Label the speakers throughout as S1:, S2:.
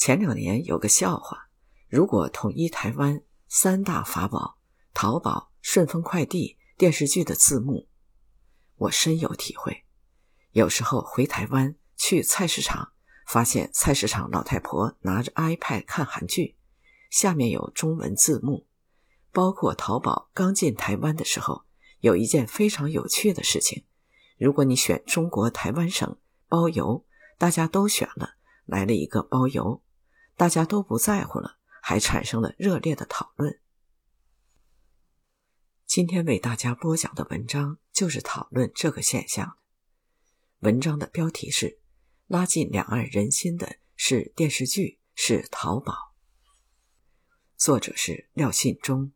S1: 前两年有个笑话：如果统一台湾三大法宝——淘宝、顺丰快递、电视剧的字幕，我深有体会。有时候回台湾去菜市场，发现菜市场老太婆拿着 iPad 看韩剧，下面有中文字幕。包括淘宝刚进台湾的时候，有一件非常有趣的事情：如果你选中国台湾省包邮，大家都选了，来了一个包邮，大家都不在乎了，还产生了热烈的讨论。今天为大家播讲的文章就是讨论这个现象。文章的标题是：拉近两岸人心的是电视剧，是淘宝。作者是廖信忠。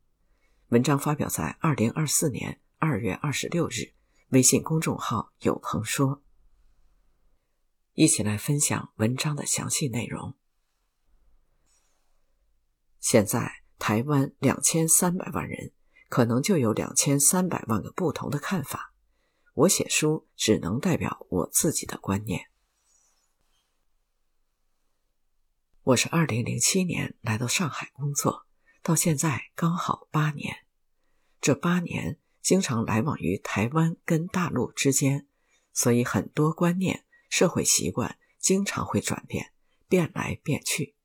S1: 文章发表在二零二四年二月二十六日，微信公众号“有朋说”。一起来分享文章的详细内容。现在台湾两千三百万人，可能就有两千三百万个不同的看法。我写书只能代表我自己的观念。我是二零零七年来到上海工作，到现在刚好八年。这八年经常来往于台湾跟大陆之间，所以很多观念、社会习惯经常会转变，变来变去。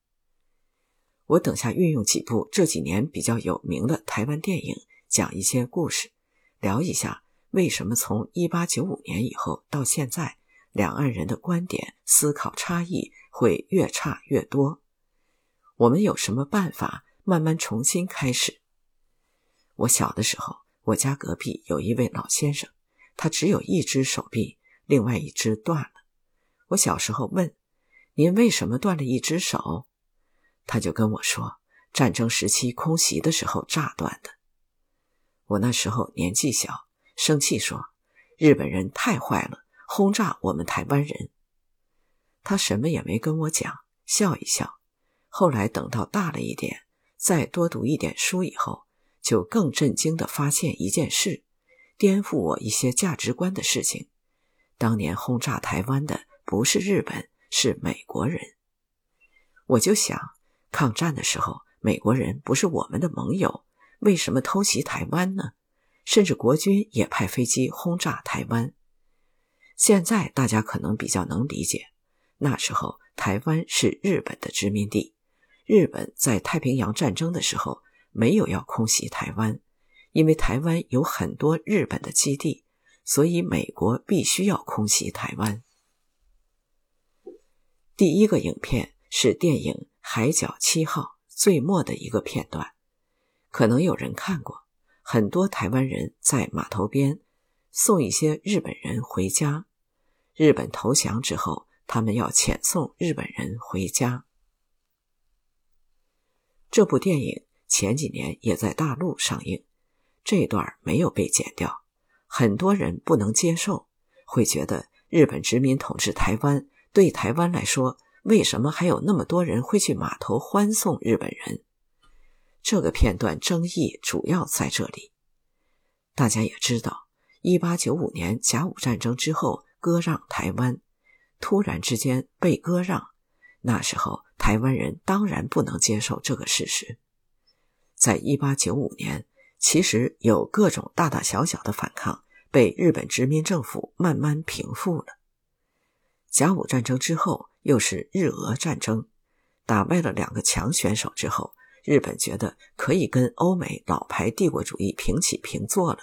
S1: 我等下运用几部这几年比较有名的台湾电影，讲一些故事，聊一下为什么从一八九五年以后到现在，两岸人的观点、思考差异会越差越多。我们有什么办法慢慢重新开始？我小的时候，我家隔壁有一位老先生，他只有一只手臂，另外一只断了。我小时候问：“您为什么断了一只手？”他就跟我说：“战争时期空袭的时候炸断的。”我那时候年纪小，生气说：“日本人太坏了，轰炸我们台湾人。”他什么也没跟我讲，笑一笑。后来等到大了一点，再多读一点书以后。就更震惊地发现一件事，颠覆我一些价值观的事情。当年轰炸台湾的不是日本，是美国人。我就想，抗战的时候，美国人不是我们的盟友，为什么偷袭台湾呢？甚至国军也派飞机轰炸台湾。现在大家可能比较能理解，那时候台湾是日本的殖民地，日本在太平洋战争的时候。没有要空袭台湾，因为台湾有很多日本的基地，所以美国必须要空袭台湾。第一个影片是电影《海角七号》最末的一个片段，可能有人看过。很多台湾人在码头边送一些日本人回家，日本投降之后，他们要遣送日本人回家。这部电影。前几年也在大陆上映，这段没有被剪掉，很多人不能接受，会觉得日本殖民统治台湾，对台湾来说，为什么还有那么多人会去码头欢送日本人？这个片段争议主要在这里。大家也知道，一八九五年甲午战争之后割让台湾，突然之间被割让，那时候台湾人当然不能接受这个事实。在一八九五年，其实有各种大大小小的反抗，被日本殖民政府慢慢平复了。甲午战争之后，又是日俄战争，打败了两个强选手之后，日本觉得可以跟欧美老牌帝国主义平起平坐了。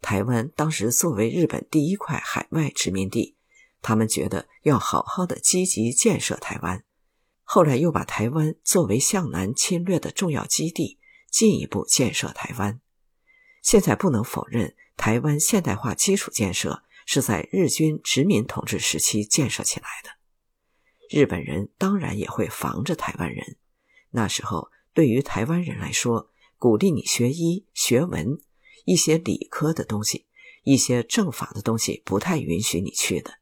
S1: 台湾当时作为日本第一块海外殖民地，他们觉得要好好的积极建设台湾。后来又把台湾作为向南侵略的重要基地。进一步建设台湾。现在不能否认，台湾现代化基础建设是在日军殖民统治时期建设起来的。日本人当然也会防着台湾人。那时候，对于台湾人来说，鼓励你学医学文，一些理科的东西，一些政法的东西，不太允许你去的。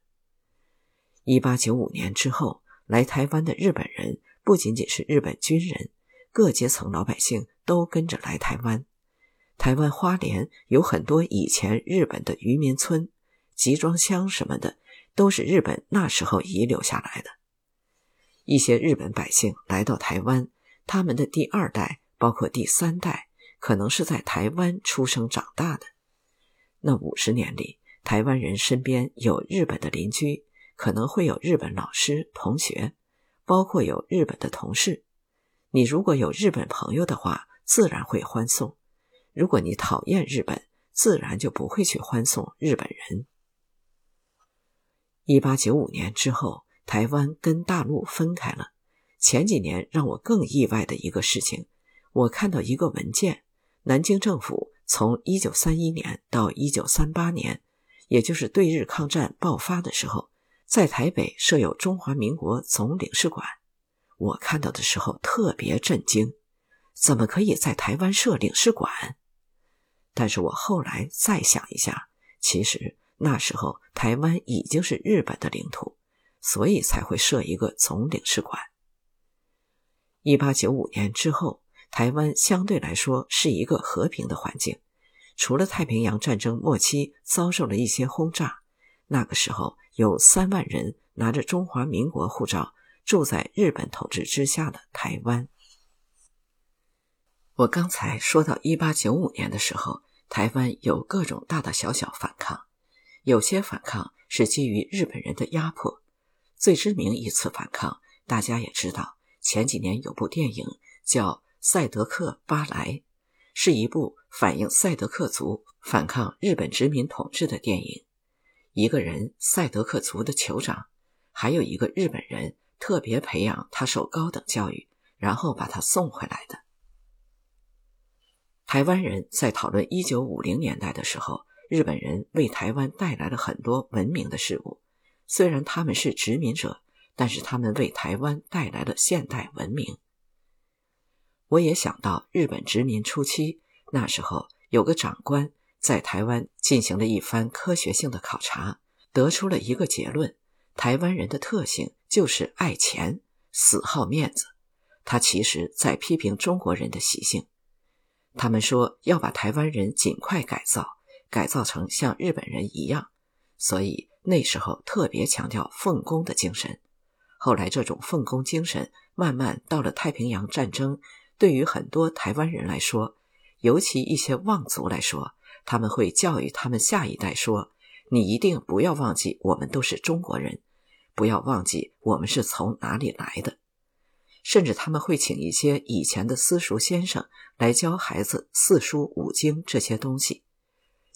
S1: 一八九五年之后，来台湾的日本人不仅仅是日本军人。各阶层老百姓都跟着来台湾。台湾花莲有很多以前日本的渔民村、集装箱什么的，都是日本那时候遗留下来的。一些日本百姓来到台湾，他们的第二代，包括第三代，可能是在台湾出生长大的。那五十年里，台湾人身边有日本的邻居，可能会有日本老师、同学，包括有日本的同事。你如果有日本朋友的话，自然会欢送；如果你讨厌日本，自然就不会去欢送日本人。一八九五年之后，台湾跟大陆分开了。前几年让我更意外的一个事情，我看到一个文件：南京政府从一九三一年到一九三八年，也就是对日抗战爆发的时候，在台北设有中华民国总领事馆。我看到的时候特别震惊，怎么可以在台湾设领事馆？但是我后来再想一下，其实那时候台湾已经是日本的领土，所以才会设一个总领事馆。一八九五年之后，台湾相对来说是一个和平的环境，除了太平洋战争末期遭受了一些轰炸，那个时候有三万人拿着中华民国护照。住在日本统治之下的台湾，我刚才说到一八九五年的时候，台湾有各种大大小小反抗，有些反抗是基于日本人的压迫。最知名一次反抗，大家也知道，前几年有部电影叫《赛德克巴莱》，是一部反映赛德克族反抗日本殖民统治的电影。一个人赛德克族的酋长，还有一个日本人。特别培养他受高等教育，然后把他送回来的。台湾人在讨论一九五零年代的时候，日本人为台湾带来了很多文明的事物。虽然他们是殖民者，但是他们为台湾带来了现代文明。我也想到日本殖民初期，那时候有个长官在台湾进行了一番科学性的考察，得出了一个结论：台湾人的特性。就是爱钱，死好面子。他其实在批评中国人的习性。他们说要把台湾人尽快改造，改造成像日本人一样。所以那时候特别强调奉公的精神。后来这种奉公精神慢慢到了太平洋战争，对于很多台湾人来说，尤其一些望族来说，他们会教育他们下一代说：“你一定不要忘记，我们都是中国人。”不要忘记我们是从哪里来的，甚至他们会请一些以前的私塾先生来教孩子四书五经这些东西。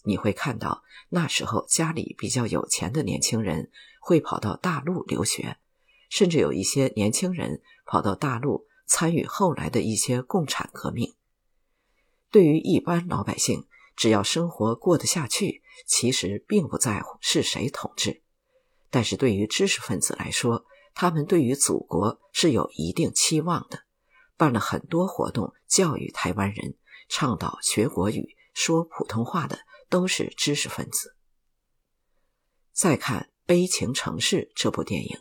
S1: 你会看到那时候家里比较有钱的年轻人会跑到大陆留学，甚至有一些年轻人跑到大陆参与后来的一些共产革命。对于一般老百姓，只要生活过得下去，其实并不在乎是谁统治。但是对于知识分子来说，他们对于祖国是有一定期望的，办了很多活动教育台湾人，倡导学国语、说普通话的都是知识分子。再看《悲情城市》这部电影，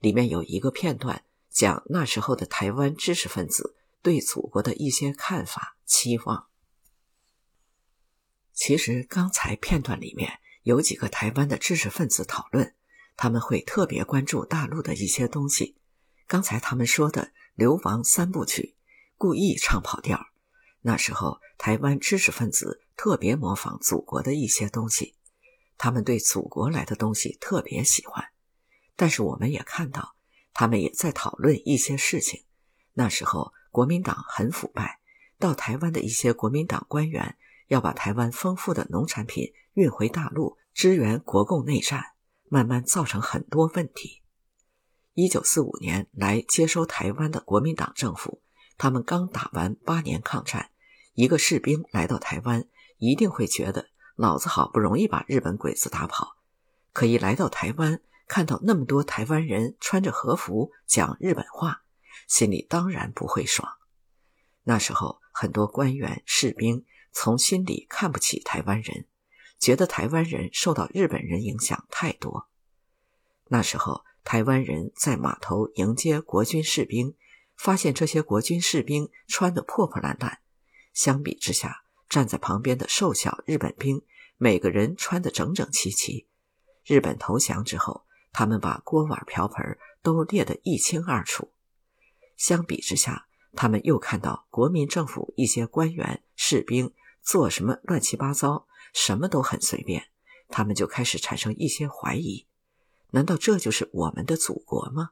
S1: 里面有一个片段讲那时候的台湾知识分子对祖国的一些看法、期望。其实刚才片段里面有几个台湾的知识分子讨论。他们会特别关注大陆的一些东西。刚才他们说的《流亡三部曲》，故意唱跑调。那时候台湾知识分子特别模仿祖国的一些东西，他们对祖国来的东西特别喜欢。但是我们也看到，他们也在讨论一些事情。那时候国民党很腐败，到台湾的一些国民党官员要把台湾丰富的农产品运回大陆，支援国共内战。慢慢造成很多问题。一九四五年来接收台湾的国民党政府，他们刚打完八年抗战，一个士兵来到台湾，一定会觉得老子好不容易把日本鬼子打跑，可一来到台湾，看到那么多台湾人穿着和服讲日本话，心里当然不会爽。那时候很多官员士兵从心里看不起台湾人。觉得台湾人受到日本人影响太多。那时候，台湾人在码头迎接国军士兵，发现这些国军士兵穿得破破烂烂。相比之下，站在旁边的瘦小日本兵，每个人穿得整整齐齐。日本投降之后，他们把锅碗瓢盆都列得一清二楚。相比之下，他们又看到国民政府一些官员、士兵做什么乱七八糟，什么都很随便，他们就开始产生一些怀疑：难道这就是我们的祖国吗？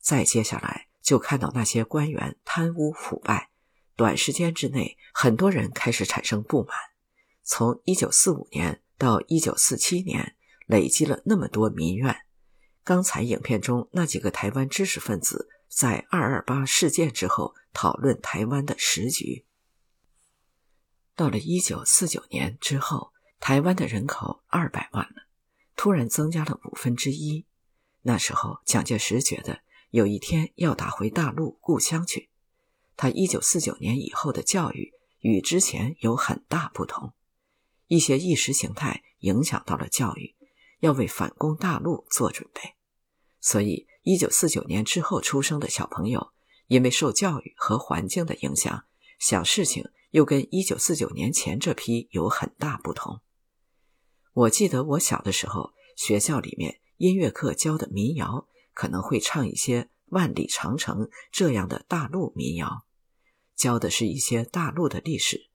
S1: 再接下来，就看到那些官员贪污腐败，短时间之内，很多人开始产生不满。从一九四五年到一九四七年，累积了那么多民怨。刚才影片中那几个台湾知识分子在二二八事件之后讨论台湾的时局。到了一九四九年之后，台湾的人口二百万了，突然增加了五分之一。那时候，蒋介石觉得。有一天要打回大陆故乡去，他一九四九年以后的教育与之前有很大不同，一些意识形态影响到了教育，要为反攻大陆做准备，所以一九四九年之后出生的小朋友，因为受教育和环境的影响，想事情又跟一九四九年前这批有很大不同。我记得我小的时候，学校里面音乐课教的民谣。可能会唱一些《万里长城》这样的大陆民谣，教的是一些大陆的历史，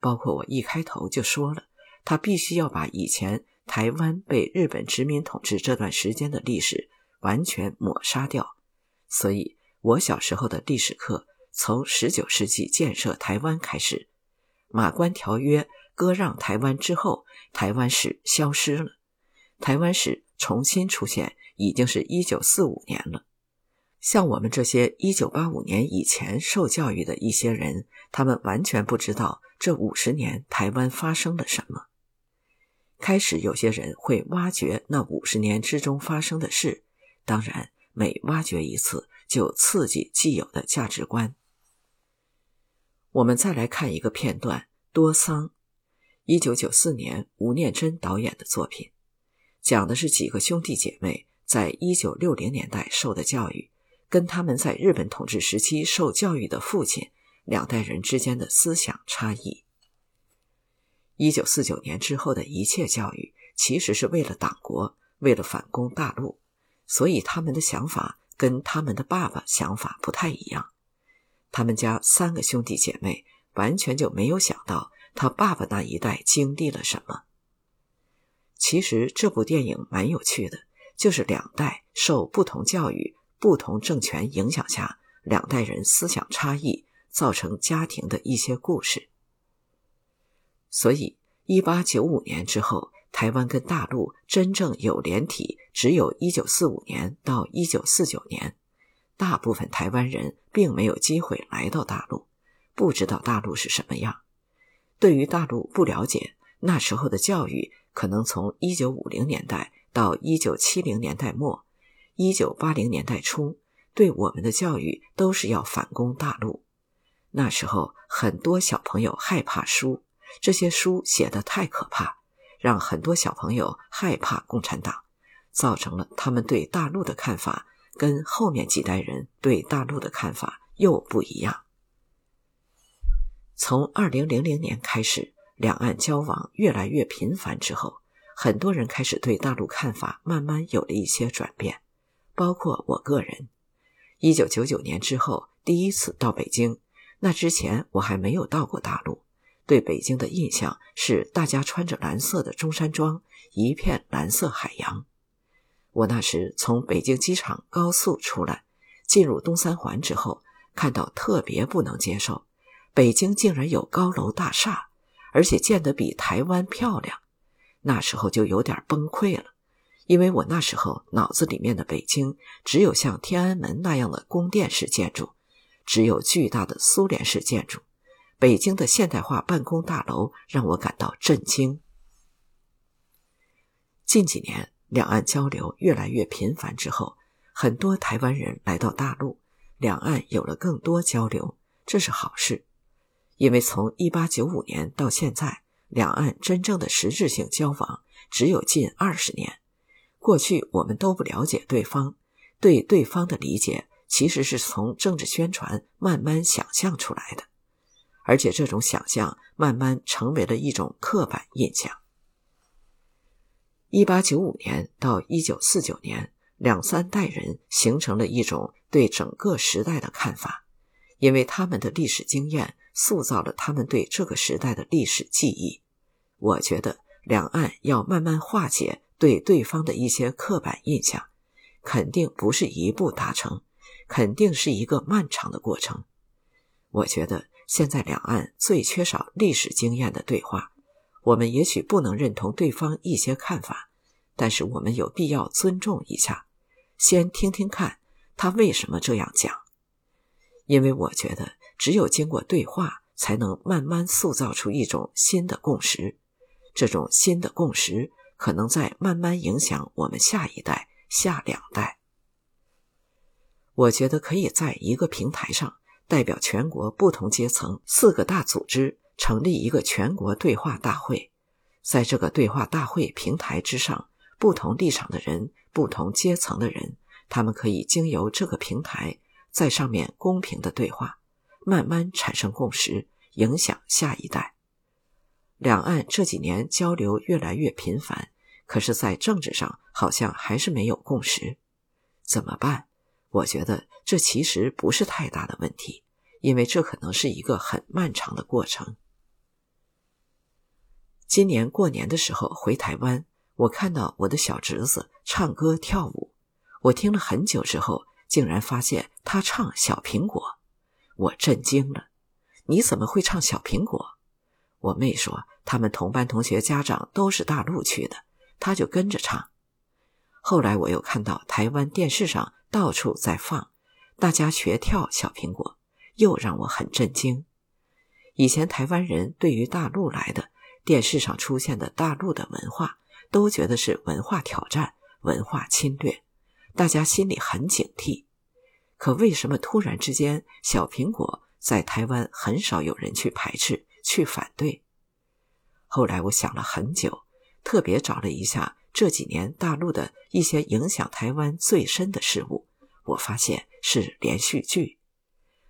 S1: 包括我一开头就说了，他必须要把以前台湾被日本殖民统治这段时间的历史完全抹杀掉。所以，我小时候的历史课从十九世纪建设台湾开始，马关条约割让台湾之后，台湾史消失了，台湾史重新出现。已经是一九四五年了。像我们这些一九八五年以前受教育的一些人，他们完全不知道这五十年台湾发生了什么。开始有些人会挖掘那五十年之中发生的事，当然每挖掘一次就刺激既有的价值观。我们再来看一个片段，《多桑》，一九九四年吴念真导演的作品，讲的是几个兄弟姐妹。在一九六零年代受的教育，跟他们在日本统治时期受教育的父亲两代人之间的思想差异。一九四九年之后的一切教育，其实是为了党国，为了反攻大陆，所以他们的想法跟他们的爸爸想法不太一样。他们家三个兄弟姐妹完全就没有想到他爸爸那一代经历了什么。其实这部电影蛮有趣的。就是两代受不同教育、不同政权影响下，两代人思想差异造成家庭的一些故事。所以，一八九五年之后，台湾跟大陆真正有连体，只有一九四五年到一九四九年。大部分台湾人并没有机会来到大陆，不知道大陆是什么样。对于大陆不了解，那时候的教育可能从一九五零年代。到一九七零年代末，一九八零年代初，对我们的教育都是要反攻大陆。那时候很多小朋友害怕书，这些书写的太可怕，让很多小朋友害怕共产党，造成了他们对大陆的看法跟后面几代人对大陆的看法又不一样。从二零零零年开始，两岸交往越来越频繁之后。很多人开始对大陆看法慢慢有了一些转变，包括我个人。一九九九年之后第一次到北京，那之前我还没有到过大陆。对北京的印象是大家穿着蓝色的中山装，一片蓝色海洋。我那时从北京机场高速出来，进入东三环之后，看到特别不能接受，北京竟然有高楼大厦，而且建得比台湾漂亮。那时候就有点崩溃了，因为我那时候脑子里面的北京只有像天安门那样的宫殿式建筑，只有巨大的苏联式建筑。北京的现代化办公大楼让我感到震惊。近几年两岸交流越来越频繁之后，很多台湾人来到大陆，两岸有了更多交流，这是好事，因为从一八九五年到现在。两岸真正的实质性交往只有近二十年。过去我们都不了解对方，对对方的理解其实是从政治宣传慢慢想象出来的，而且这种想象慢慢成为了一种刻板印象。一八九五年到一九四九年，两三代人形成了一种对。整个时代的看法，因为他们的历史经验塑造了他们对这个时代的历史记忆。我觉得两岸要慢慢化解对对方的一些刻板印象，肯定不是一步达成，肯定是一个漫长的过程。我觉得现在两岸最缺少历史经验的对话。我们也许不能认同对方一些看法，但是我们有必要尊重一下，先听听看他为什么这样讲。因为我觉得，只有经过对话，才能慢慢塑造出一种新的共识。这种新的共识可能在慢慢影响我们下一代、下两代。我觉得可以在一个平台上，代表全国不同阶层四个大组织。成立一个全国对话大会，在这个对话大会平台之上，不同立场的人、不同阶层的人，他们可以经由这个平台，在上面公平的对话，慢慢产生共识，影响下一代。两岸这几年交流越来越频繁，可是，在政治上好像还是没有共识，怎么办？我觉得这其实不是太大的问题，因为这可能是一个很漫长的过程。今年过年的时候回台湾，我看到我的小侄子唱歌跳舞，我听了很久之后，竟然发现他唱《小苹果》，我震惊了。你怎么会唱《小苹果》？我妹说他们同班同学家长都是大陆去的，他就跟着唱。后来我又看到台湾电视上到处在放，大家学跳《小苹果》，又让我很震惊。以前台湾人对于大陆来的。电视上出现的大陆的文化，都觉得是文化挑战、文化侵略，大家心里很警惕。可为什么突然之间，小苹果在台湾很少有人去排斥、去反对？后来我想了很久，特别找了一下这几年大陆的一些影响台湾最深的事物，我发现是连续剧。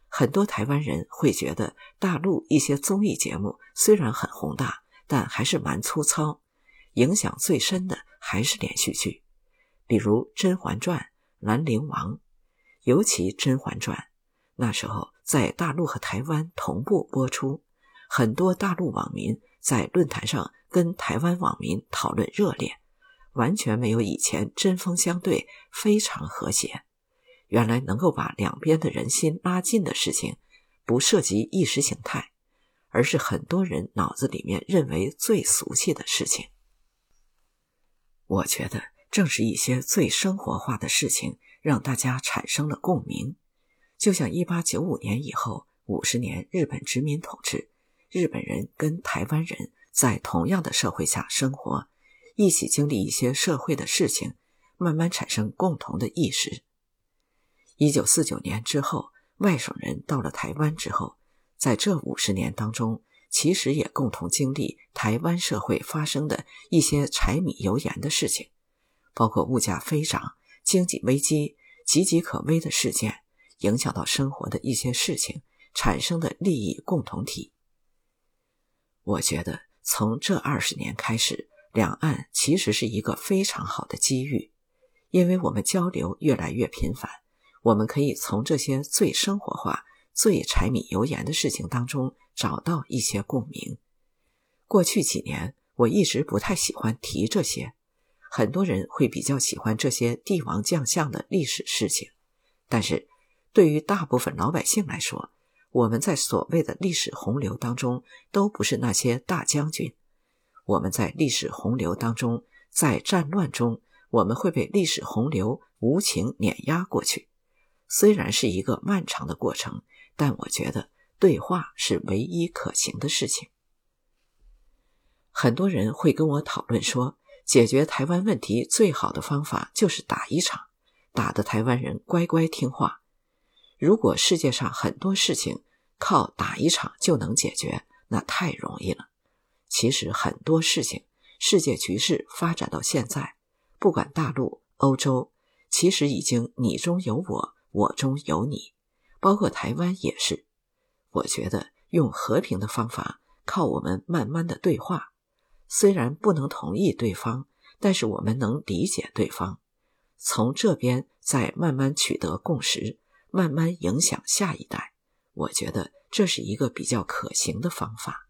S1: 很多台湾人会觉得，大陆一些综艺节目虽然很宏大。但还是蛮粗糙，影响最深的还是连续剧，比如《甄嬛传》《兰陵王》，尤其《甄嬛传》，那时候在大陆和台湾同步播出，很多大陆网民在论坛上跟台湾网民讨论热烈，完全没有以前针锋相对，非常和谐。原来能够把两边的人心拉近的事情，不涉及意识形态。而是很多人脑子里面认为最俗气的事情。我觉得正是一些最生活化的事情，让大家产生了共鸣。就像一八九五年以后五十年日本殖民统治，日本人跟台湾人在同样的社会下生活，一起经历一些社会的事情，慢慢产生共同的意识。一九四九年之后，外省人到了台湾之后。在这五十年当中，其实也共同经历台湾社会发生的一些柴米油盐的事情，包括物价飞涨、经济危机、岌岌可危的事件，影响到生活的一些事情产生的利益共同体。我觉得从这二十年开始，两岸其实是一个非常好的机遇，因为我们交流越来越频繁，我们可以从这些最生活化。最柴米油盐的事情当中找到一些共鸣。过去几年，我一直不太喜欢提这些，很多人会比较喜欢这些帝王将相的历史事情。但是，对于大部分老百姓来说，我们在所谓的历史洪流当中都不是那些大将军。我们在历史洪流当中，在战乱中，我们会被历史洪流无情碾压过去。虽然是一个漫长的过程。但我觉得对话是唯一可行的事情。很多人会跟我讨论说，解决台湾问题最好的方法就是打一场，打得台湾人乖乖听话。如果世界上很多事情靠打一场就能解决，那太容易了。其实很多事情，世界局势发展到现在，不管大陆、欧洲，其实已经你中有我，我中有你。包括台湾也是，我觉得用和平的方法，靠我们慢慢的对话，虽然不能同意对方，但是我们能理解对方，从这边再慢慢取得共识，慢慢影响下一代。我觉得这是一个比较可行的方法。